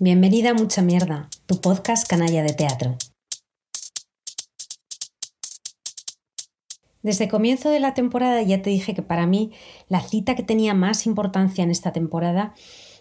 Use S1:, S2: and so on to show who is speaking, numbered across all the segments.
S1: Bienvenida a Mucha Mierda, tu podcast canalla de teatro. Desde el comienzo de la temporada ya te dije que para mí la cita que tenía más importancia en esta temporada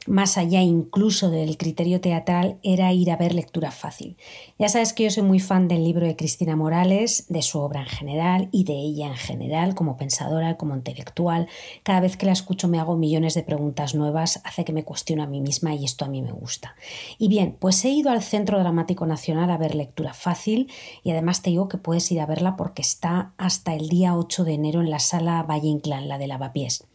S1: más allá incluso del criterio teatral, era ir a ver lectura fácil. Ya sabes que yo soy muy fan del libro de Cristina Morales, de su obra en general y de ella en general, como pensadora, como intelectual. Cada vez que la escucho me hago millones de preguntas nuevas, hace que me cuestiono a mí misma y esto a mí me gusta. Y bien, pues he ido al Centro Dramático Nacional a ver lectura fácil y además te digo que puedes ir a verla porque está hasta el día 8 de enero en la sala Valle Inclán, la de Lavapiés.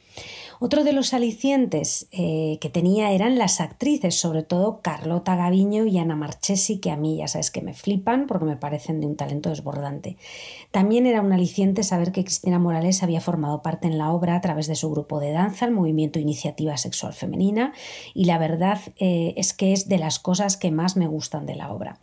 S1: Otro de los alicientes eh, que tenía eran las actrices, sobre todo Carlota Gaviño y Ana Marchesi, que a mí ya sabes que me flipan porque me parecen de un talento desbordante. También era un aliciente saber que Cristina Morales había formado parte en la obra a través de su grupo de danza, el movimiento Iniciativa Sexual Femenina, y la verdad eh, es que es de las cosas que más me gustan de la obra.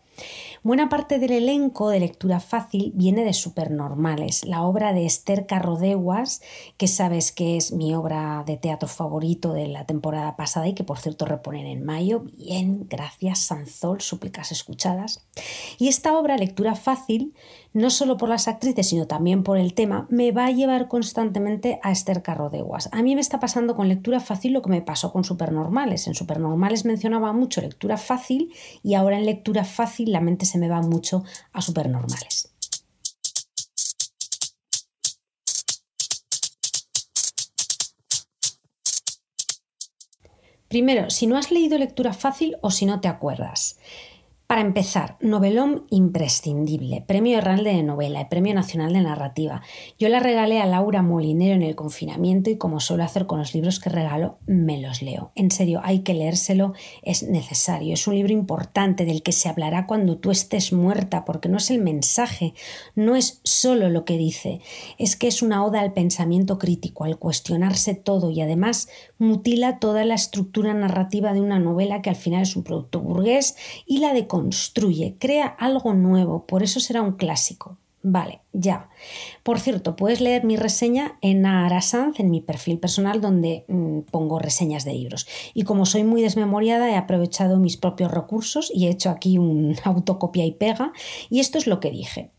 S1: Buena parte del elenco de lectura fácil viene de Supernormales, la obra de Esther Carrodeguas, que sabes que es mi obra de teatro favorito de la temporada pasada y que por cierto reponen en mayo. Bien, gracias Sanzol, súplicas escuchadas. Y esta obra, Lectura Fácil, no solo por las actrices, sino también por el tema, me va a llevar constantemente a Esther Carrodeguas. A mí me está pasando con lectura fácil lo que me pasó con Supernormales. En Supernormales mencionaba mucho lectura fácil y ahora en lectura fácil la mente se me va mucho a Supernormales. Primero, si no has leído lectura fácil o si no te acuerdas. Para empezar, novelón imprescindible, Premio Herralde de Novela y Premio Nacional de Narrativa. Yo la regalé a Laura Molinero en el confinamiento y como suelo hacer con los libros que regalo, me los leo. En serio, hay que leérselo, es necesario. Es un libro importante del que se hablará cuando tú estés muerta, porque no es el mensaje, no es solo lo que dice, es que es una oda al pensamiento crítico, al cuestionarse todo y además mutila toda la estructura narrativa de una novela que al final es un producto burgués y la de construye, crea algo nuevo, por eso será un clásico. Vale, ya. Por cierto, puedes leer mi reseña en Arasanz, en mi perfil personal, donde mm, pongo reseñas de libros. Y como soy muy desmemoriada, he aprovechado mis propios recursos y he hecho aquí un autocopia y pega. Y esto es lo que dije.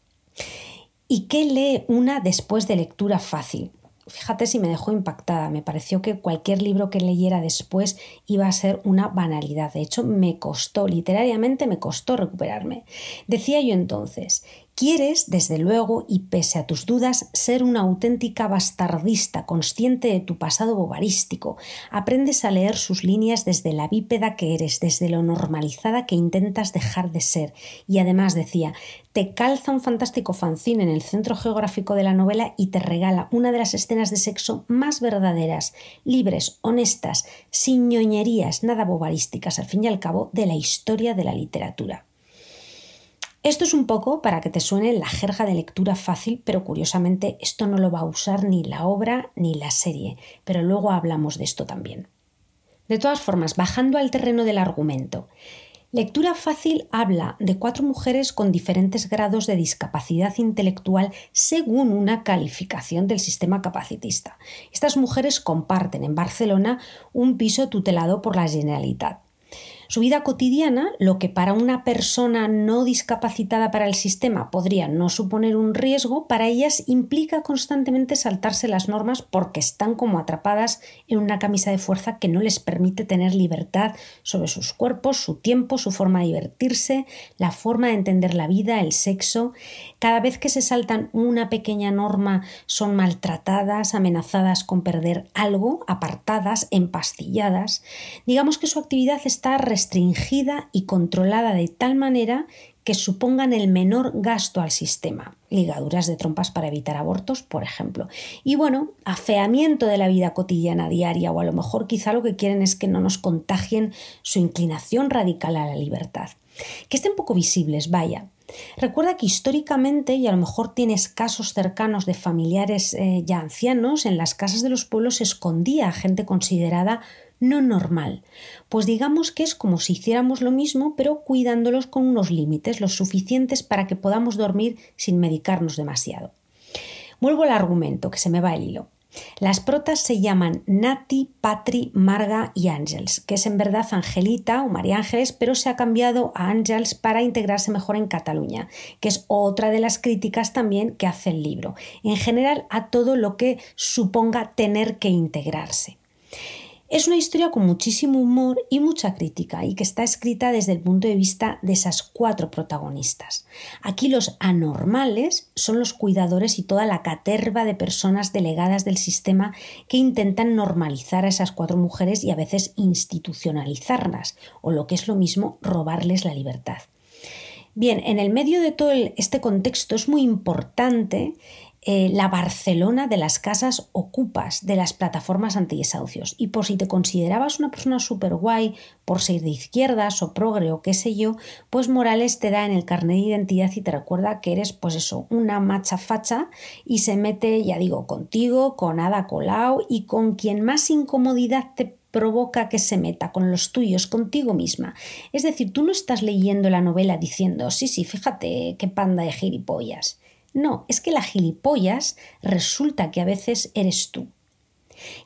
S1: ¿Y qué lee una después de lectura fácil? Fíjate si me dejó impactada. Me pareció que cualquier libro que leyera después iba a ser una banalidad. De hecho, me costó, literariamente me costó recuperarme. Decía yo entonces, Quieres, desde luego, y pese a tus dudas, ser una auténtica bastardista, consciente de tu pasado bobarístico. Aprendes a leer sus líneas desde la bípeda que eres, desde lo normalizada que intentas dejar de ser. Y además decía, te calza un fantástico fanzine en el centro geográfico de la novela y te regala una de las escenas de sexo más verdaderas, libres, honestas, sin ñoñerías, nada bobarísticas, al fin y al cabo, de la historia de la literatura. Esto es un poco para que te suene la jerga de lectura fácil, pero curiosamente esto no lo va a usar ni la obra ni la serie, pero luego hablamos de esto también. De todas formas, bajando al terreno del argumento, Lectura fácil habla de cuatro mujeres con diferentes grados de discapacidad intelectual según una calificación del sistema capacitista. Estas mujeres comparten en Barcelona un piso tutelado por la Generalitat. Su vida cotidiana, lo que para una persona no discapacitada para el sistema podría no suponer un riesgo, para ellas implica constantemente saltarse las normas porque están como atrapadas en una camisa de fuerza que no les permite tener libertad sobre sus cuerpos, su tiempo, su forma de divertirse, la forma de entender la vida, el sexo. Cada vez que se saltan una pequeña norma son maltratadas, amenazadas con perder algo, apartadas, empastilladas. Digamos que su actividad está restringida y controlada de tal manera que supongan el menor gasto al sistema. Ligaduras de trompas para evitar abortos, por ejemplo. Y bueno, afeamiento de la vida cotidiana diaria o a lo mejor quizá lo que quieren es que no nos contagien su inclinación radical a la libertad. Que estén poco visibles, vaya. Recuerda que históricamente, y a lo mejor tienes casos cercanos de familiares eh, ya ancianos, en las casas de los pueblos se escondía a gente considerada no normal. Pues digamos que es como si hiciéramos lo mismo, pero cuidándolos con unos límites, los suficientes para que podamos dormir sin medicarnos demasiado. Vuelvo al argumento, que se me va el hilo. Las protas se llaman Nati, Patri, Marga y Ángels, que es en verdad Angelita o María Ángeles, pero se ha cambiado a Ángels para integrarse mejor en Cataluña, que es otra de las críticas también que hace el libro, en general a todo lo que suponga tener que integrarse. Es una historia con muchísimo humor y mucha crítica y que está escrita desde el punto de vista de esas cuatro protagonistas. Aquí los anormales son los cuidadores y toda la caterva de personas delegadas del sistema que intentan normalizar a esas cuatro mujeres y a veces institucionalizarlas, o lo que es lo mismo, robarles la libertad. Bien, en el medio de todo este contexto es muy importante eh, la Barcelona de las casas ocupas, de las plataformas antidesahucios. Y por si te considerabas una persona súper guay por ser de izquierdas o progre o qué sé yo, pues Morales te da en el carnet de identidad y te recuerda que eres, pues eso, una macha facha y se mete, ya digo, contigo, con Ada Colau y con quien más incomodidad te provoca que se meta con los tuyos, contigo misma. Es decir, tú no estás leyendo la novela diciendo, sí, sí, fíjate qué panda de gilipollas. No, es que la gilipollas resulta que a veces eres tú.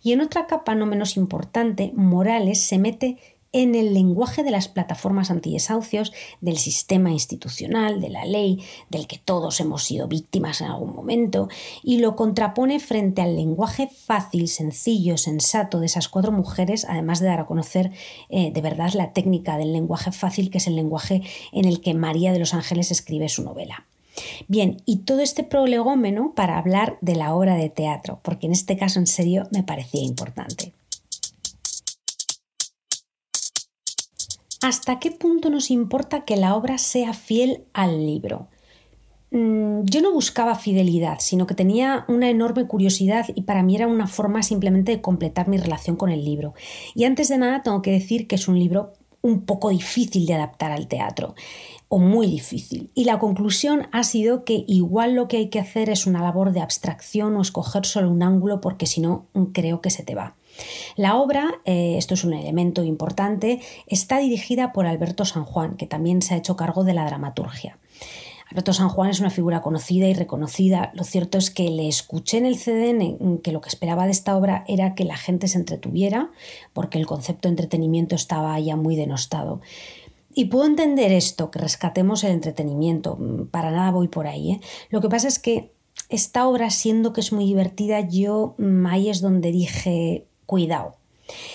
S1: Y en otra capa no menos importante, Morales se mete en el lenguaje de las plataformas antidesahucios, del sistema institucional, de la ley, del que todos hemos sido víctimas en algún momento, y lo contrapone frente al lenguaje fácil, sencillo, sensato de esas cuatro mujeres, además de dar a conocer eh, de verdad la técnica del lenguaje fácil, que es el lenguaje en el que María de los Ángeles escribe su novela. Bien, y todo este prolegómeno para hablar de la obra de teatro, porque en este caso en serio me parecía importante. ¿Hasta qué punto nos importa que la obra sea fiel al libro? Mm, yo no buscaba fidelidad, sino que tenía una enorme curiosidad y para mí era una forma simplemente de completar mi relación con el libro. Y antes de nada tengo que decir que es un libro un poco difícil de adaptar al teatro o muy difícil. Y la conclusión ha sido que igual lo que hay que hacer es una labor de abstracción o escoger solo un ángulo porque si no creo que se te va. La obra, eh, esto es un elemento importante, está dirigida por Alberto San Juan, que también se ha hecho cargo de la dramaturgia. Alberto San Juan es una figura conocida y reconocida. Lo cierto es que le escuché en el CDN que lo que esperaba de esta obra era que la gente se entretuviera, porque el concepto de entretenimiento estaba ya muy denostado. Y puedo entender esto, que rescatemos el entretenimiento, para nada voy por ahí. ¿eh? Lo que pasa es que esta obra, siendo que es muy divertida, yo mm, ahí es donde dije, cuidado.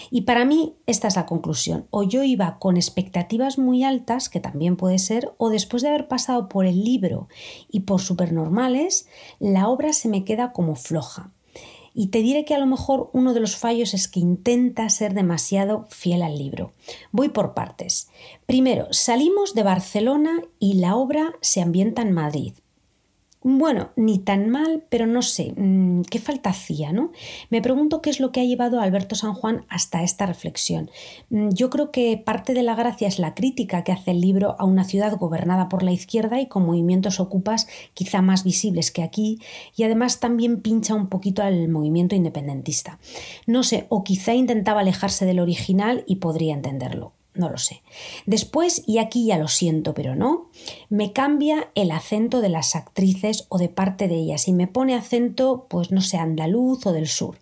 S1: Y para mí esta es la conclusión. O yo iba con expectativas muy altas, que también puede ser, o después de haber pasado por el libro y por supernormales, la obra se me queda como floja. Y te diré que a lo mejor uno de los fallos es que intenta ser demasiado fiel al libro. Voy por partes. Primero, salimos de Barcelona y la obra se ambienta en Madrid. Bueno, ni tan mal, pero no sé, mm, ¿qué falta hacía, no? Me pregunto qué es lo que ha llevado a Alberto San Juan hasta esta reflexión. Mm, yo creo que parte de la gracia es la crítica que hace el libro a una ciudad gobernada por la izquierda y con movimientos ocupas quizá más visibles que aquí, y además también pincha un poquito al movimiento independentista. No sé, o quizá intentaba alejarse del original y podría entenderlo no lo sé. Después, y aquí ya lo siento, pero no, me cambia el acento de las actrices o de parte de ellas y me pone acento, pues no sé, andaluz o del sur.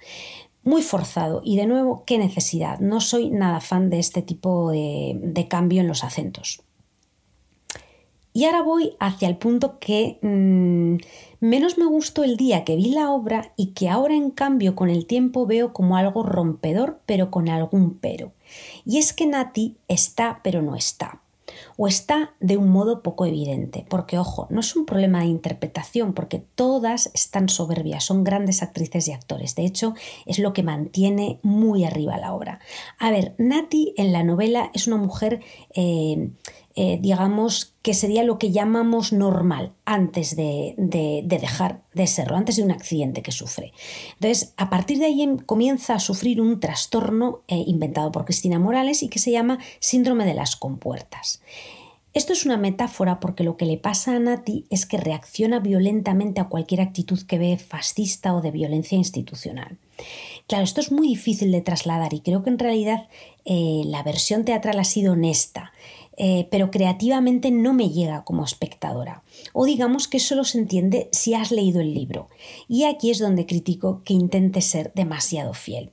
S1: Muy forzado y de nuevo, qué necesidad. No soy nada fan de este tipo de, cambio en los acentos. Y ahora voy hacia el punto que mm, menos me gustó el día que vi la obra y que ahora en cambio con el tiempo veo como algo rompedor pero con algún pero. Y es que Nati está pero no está. O está de un modo poco evidente, porque ojo, no es un problema de interpretación, porque todas están soberbias, son grandes actrices y actores. De hecho, es lo que mantiene muy arriba la obra. A ver, Nati en la novela es una mujer eh, eh, digamos, que sería lo que llamamos normal antes de, dejar de serlo, antes de un accidente que sufre. Entonces, a partir de ahí em, comienza a sufrir un trastorno eh, inventado por Cristina Morales y que se llama síndrome de las compuertas. Esto es una metáfora porque lo que le pasa a Nati es que reacciona violentamente a cualquier actitud que ve fascista o de violencia institucional. Claro, esto es muy difícil de trasladar y creo que en realidad eh, la versión teatral ha sido honesta. Eh, pero creativamente no me llega como espectadora. O digamos que solo se entiende si has leído el libro. Y aquí es donde critico que intente ser demasiado fiel.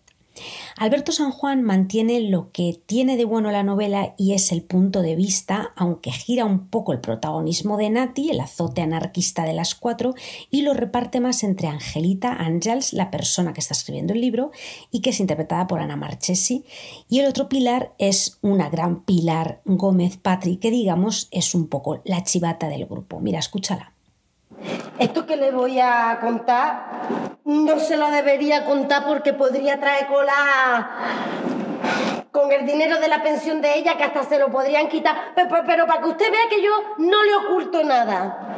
S1: Alberto San Juan mantiene lo que tiene de bueno la novela y es el punto de vista, aunque gira un poco el protagonismo de Nati, el azote anarquista de las cuatro, y lo reparte más entre Angelita Ángels, la persona que está escribiendo el libro, y que es interpretada por Ana Marchesi, y el otro pilar es una gran pilar Gómez Patri, que digamos es un poco la chivata del grupo. Mira, escúchala.
S2: Esto que le voy a contar no se lo debería contar porque podría traer cola con el dinero de la pensión de ella que hasta se lo podrían quitar. Pero, pero, para que usted vea que yo no le oculto nada.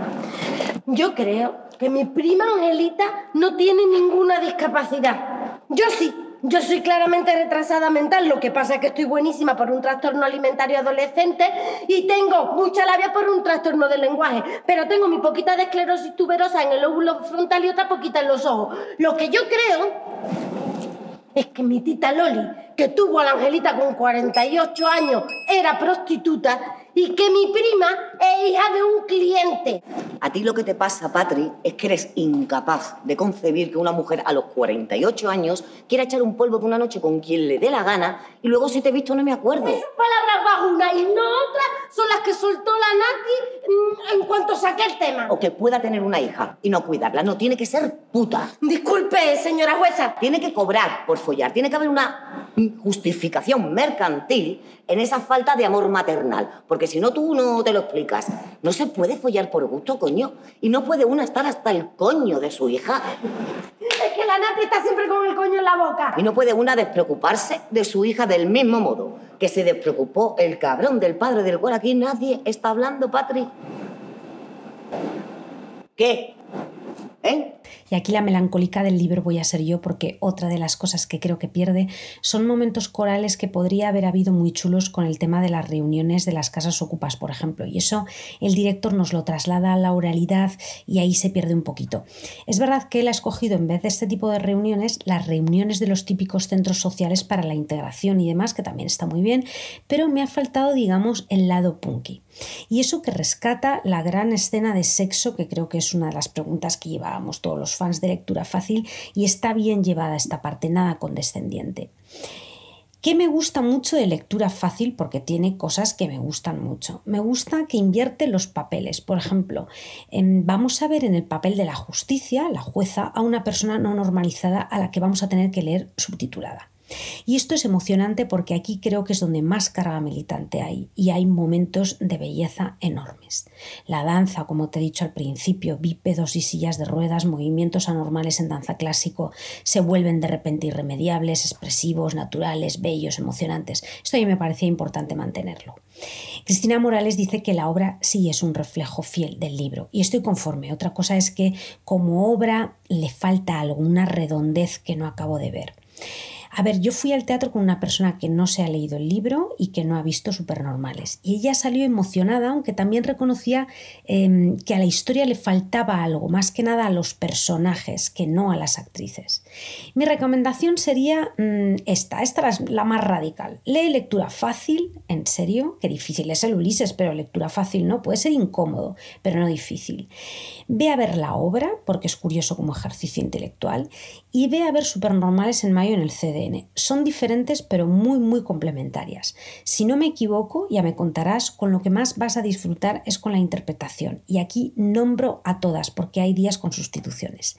S2: Yo creo que mi prima Angelita no tiene ninguna discapacidad. Yo sí. Yo soy claramente retrasada mental, lo que pasa es que estoy buenísima por un trastorno alimentario adolescente y tengo mucha labia por un trastorno del lenguaje, pero tengo mi poquita de esclerosis tuberosa en el óvulo frontal y otra poquita en los ojos. Lo que yo creo es que mi tita Loli, que tuvo a la Angelita con 48 años, era prostituta y que mi prima es hija de un cliente.
S3: A ti lo que te pasa, Patri, es que eres incapaz de concebir que una mujer a los 48 años quiera echar un polvo de una noche con quien le dé la gana y luego si te he visto no me acuerdo.
S2: Esas palabras bajunas y no otras son las que soltó la Nati mm, en cuanto saqué el tema.
S3: O que pueda tener una hija y no cuidarla. No, tiene que ser puta.
S2: Disculpe, señora jueza.
S3: Tiene que cobrar por follar. Tiene que haber una justificación mercantil en esa falta de amor maternal. Porque si no, tú no te lo explicas. No se puede follar por gusto, coño. Y no puede una estar hasta el coño de su hija.
S2: Es que la Nati está siempre con el coño en la boca.
S3: Y no puede una despreocuparse de su hija del mismo modo que se despreocupó el cabrón del padre del cual aquí nadie está hablando, Patri. ¿Qué? ¿Eh?
S1: Y aquí la melancólica del libro voy a ser yo porque otra de las cosas que creo que pierde son momentos corales que podría haber habido muy chulos con el tema de las reuniones de las casas ocupas, por ejemplo. Y eso el director nos lo traslada a la oralidad y ahí se pierde un poquito. Es verdad que él ha escogido en vez de este tipo de reuniones las reuniones de los típicos centros sociales para la integración y demás, que también está muy bien, pero me ha faltado, digamos, el lado punky. Y eso que rescata la gran escena de sexo, que creo que es una de las preguntas que todos los fans de lectura fácil, y está bien llevada esta parte, nada condescendiente. ¿Qué me gusta mucho de lectura fácil? Porque tiene cosas que me gustan mucho. Me gusta que invierte los papeles. Por ejemplo, vamos a ver en el papel de la justicia, la jueza, a una persona no normalizada a la que vamos a tener que leer subtitulada. Y esto es emocionante porque aquí creo que es donde más carga militante hay y hay momentos de belleza enormes. La danza, como te he dicho al principio, bípedos y sillas de ruedas, movimientos anormales en danza clásico, se vuelven de repente irremediables, expresivos, naturales, bellos, emocionantes. Esto a mí me parecía importante mantenerlo. Cristina Morales dice que la obra sí es un reflejo fiel del libro y estoy conforme. Otra cosa es que como obra le falta alguna redondez que no acabo de ver. A ver, yo fui al teatro con una persona que no se ha leído el libro y que no ha visto Supernormales. Y ella salió emocionada, aunque también reconocía em, que a la historia le faltaba algo, más que nada a los personajes, que no a las actrices. Mi recomendación sería mm, esta, esta es la más radical. Lee lectura fácil, en serio, que difícil es el Ulises, pero lectura fácil no, puede ser incómodo, pero no difícil. Ve a ver la obra, porque es curioso como ejercicio intelectual, y ve a ver Supernormales en mayo en el CDN. Son diferentes pero muy muy complementarias. Si no me equivoco, ya me contarás, con lo que más vas a disfrutar es con la interpretación. Y aquí nombro a todas porque hay días con sustituciones.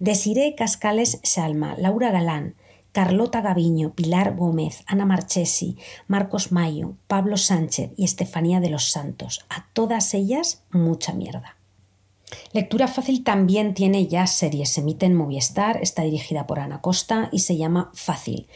S1: Desiree Cascales Salma, Laura Galán, Carlota Gaviño, Pilar Gómez, Ana Marchesi, Marcos Mayo, Pablo Sánchez y Estefanía de los Santos. A todas ellas, mucha mierda. Lectura Fácil también tiene ya series, se emite en Movistar, está dirigida por Ana Costa y se llama Fácil.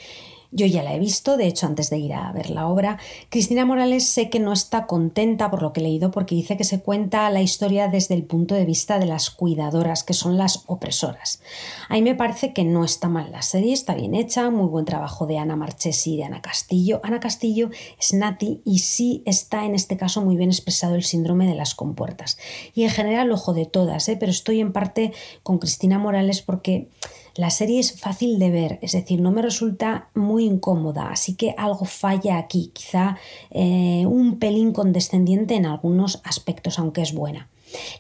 S1: Yo ya la he visto, de hecho antes de ir a ver la obra. Cristina Morales sé que no está contenta por lo que he leído porque dice que se cuenta la historia desde el punto de vista de las cuidadoras, que son las opresoras. A mí me parece que no está mal la serie, está bien hecha, muy buen trabajo de Ana Marchesi y de Ana Castillo. Ana Castillo es Nati y sí está en este caso muy bien expresado el síndrome de las compuertas. Y en general ojo de todas, ¿eh? pero estoy en parte con Cristina Morales porque La serie es fácil de ver, es decir, no me resulta muy incómoda, así que algo falla aquí, quizá eh, un pelín condescendiente en algunos aspectos, aunque es buena.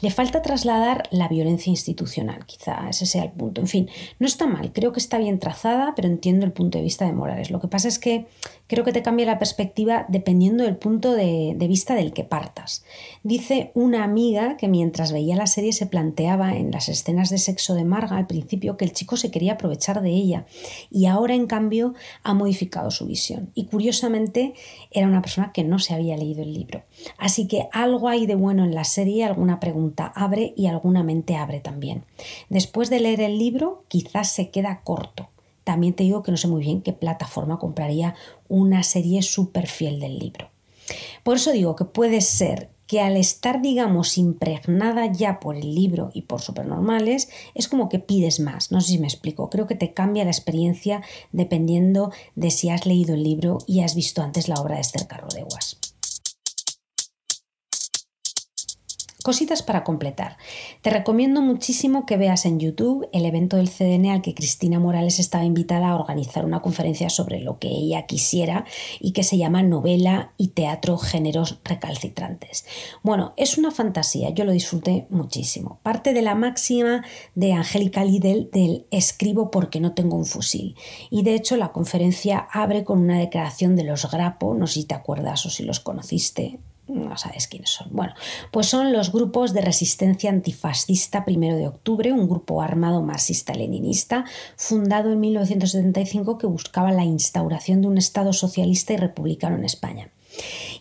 S1: Le falta trasladar la violencia institucional, quizá ese sea el punto. En fin, no está mal, creo que está bien trazada, pero entiendo el punto de vista de Morales. Lo que pasa es que creo que te cambia la perspectiva dependiendo del punto de, vista del que partas. Dice una amiga que mientras veía la serie se planteaba en las escenas de sexo de Marga al principio que el chico se quería aprovechar de ella y ahora en cambio ha modificado su visión. Y curiosamente era una persona que no se había leído el libro. Así que algo hay de bueno en la serie, alguna pregunta abre y alguna mente abre también. Después de leer el libro quizás se queda corto también te digo que no sé muy bien qué plataforma compraría una serie súper fiel del libro. Por eso digo que puede ser que al estar, digamos, impregnada ya por el libro y por supernormales, es como que pides más. No sé si me explico. Creo que te cambia la experiencia dependiendo de si has leído el libro y has visto antes la obra de Esther Carrodeguas. Cositas para completar. Te recomiendo muchísimo que veas en YouTube el evento del CDN al que Cristina Morales estaba invitada a organizar una conferencia sobre lo que ella quisiera y que se llama Novela y Teatro Géneros Recalcitrantes. Bueno, es una fantasía, yo lo disfruté muchísimo. Parte de la máxima de Angélica Lidl del escribo porque no tengo un fusil. Y de hecho la conferencia abre con una declaración de los Grapo, no sé si te acuerdas o si los conociste, no sabes quiénes son. Bueno, pues son los grupos de resistencia antifascista primero de octubre, un grupo armado marxista-leninista fundado en 1975 que buscaba la instauración de un Estado socialista y republicano en España.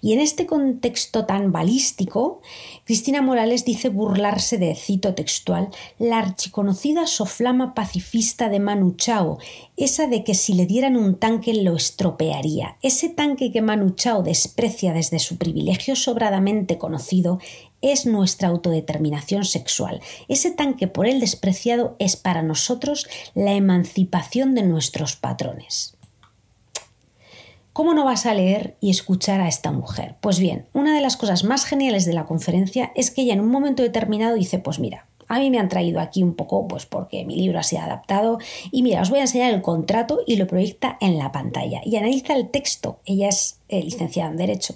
S1: Y en este contexto tan balístico, Cristina Morales dice burlarse de, cito textual, la archiconocida soflama pacifista de Manu Chao, esa de que si le dieran un tanque lo estropearía, ese tanque que Manu Chao desprecia desde su privilegio sobradamente conocido es nuestra autodeterminación sexual. Ese tanque por él despreciado es para nosotros la emancipación de nuestros patrones. ¿Cómo no vas a leer y escuchar a esta mujer? Pues bien, una de las cosas más geniales de la conferencia es que ella en un momento determinado dice, pues mira, a mí me han traído aquí un poco, pues porque mi libro ha sido adaptado. Y mira, os voy a enseñar el contrato y lo proyecta en la pantalla. Y analiza el texto. Ella es eh, licenciada en Derecho.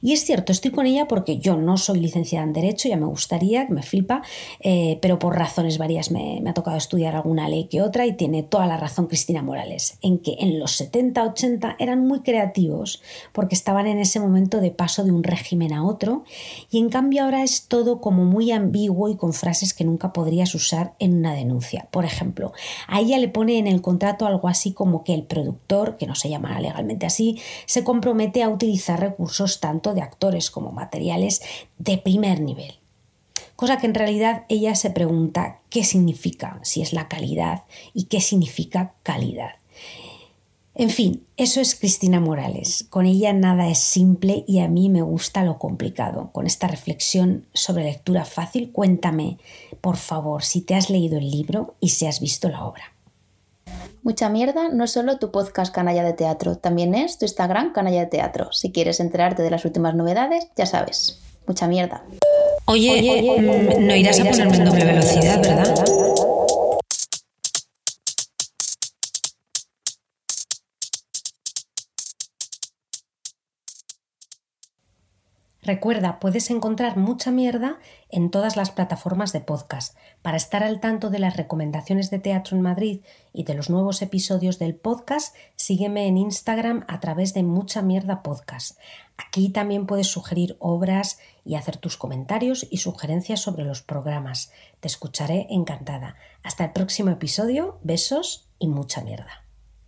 S1: Y es cierto, estoy con ella porque yo no soy licenciada en Derecho, ya me gustaría, que me flipa, eh, pero por razones varias me, ha tocado estudiar alguna ley que otra y tiene toda la razón Cristina Morales, en que en los 70, 80 eran muy creativos porque estaban en ese momento de paso de un régimen a otro y en cambio ahora es todo como muy ambiguo y con frases que nunca podrías usar en una denuncia. Por ejemplo, a ella le pone en el contrato algo así como que el productor, que no se llama legalmente así, se compromete a utilizar recursos tanto de actores como materiales de primer nivel. Cosa que en realidad ella se pregunta qué significa, si es la calidad y qué significa calidad. En fin, eso es Cristina Morales. Con ella nada es simple y a mí me gusta lo complicado. Con esta reflexión sobre lectura fácil, cuéntame, por favor, si te has leído el libro y si has visto la obra.
S4: Mucha mierda no es solo tu podcast Canalla de Teatro, también es tu Instagram Canalla de Teatro. Si quieres enterarte de las últimas novedades, ya sabes. Mucha mierda.
S1: Oye, mm, no irás a ponerme en doble velocidad, ¿verdad? Recuerda, puedes encontrar mucha mierda en todas las plataformas de podcast. Para estar al tanto de las recomendaciones de teatro en Madrid y de los nuevos episodios del podcast, sígueme en Instagram a través de Mucha Mierda Podcast. Aquí también puedes sugerir obras y hacer tus comentarios y sugerencias sobre los programas. Te escucharé encantada. Hasta el próximo episodio, besos y mucha mierda.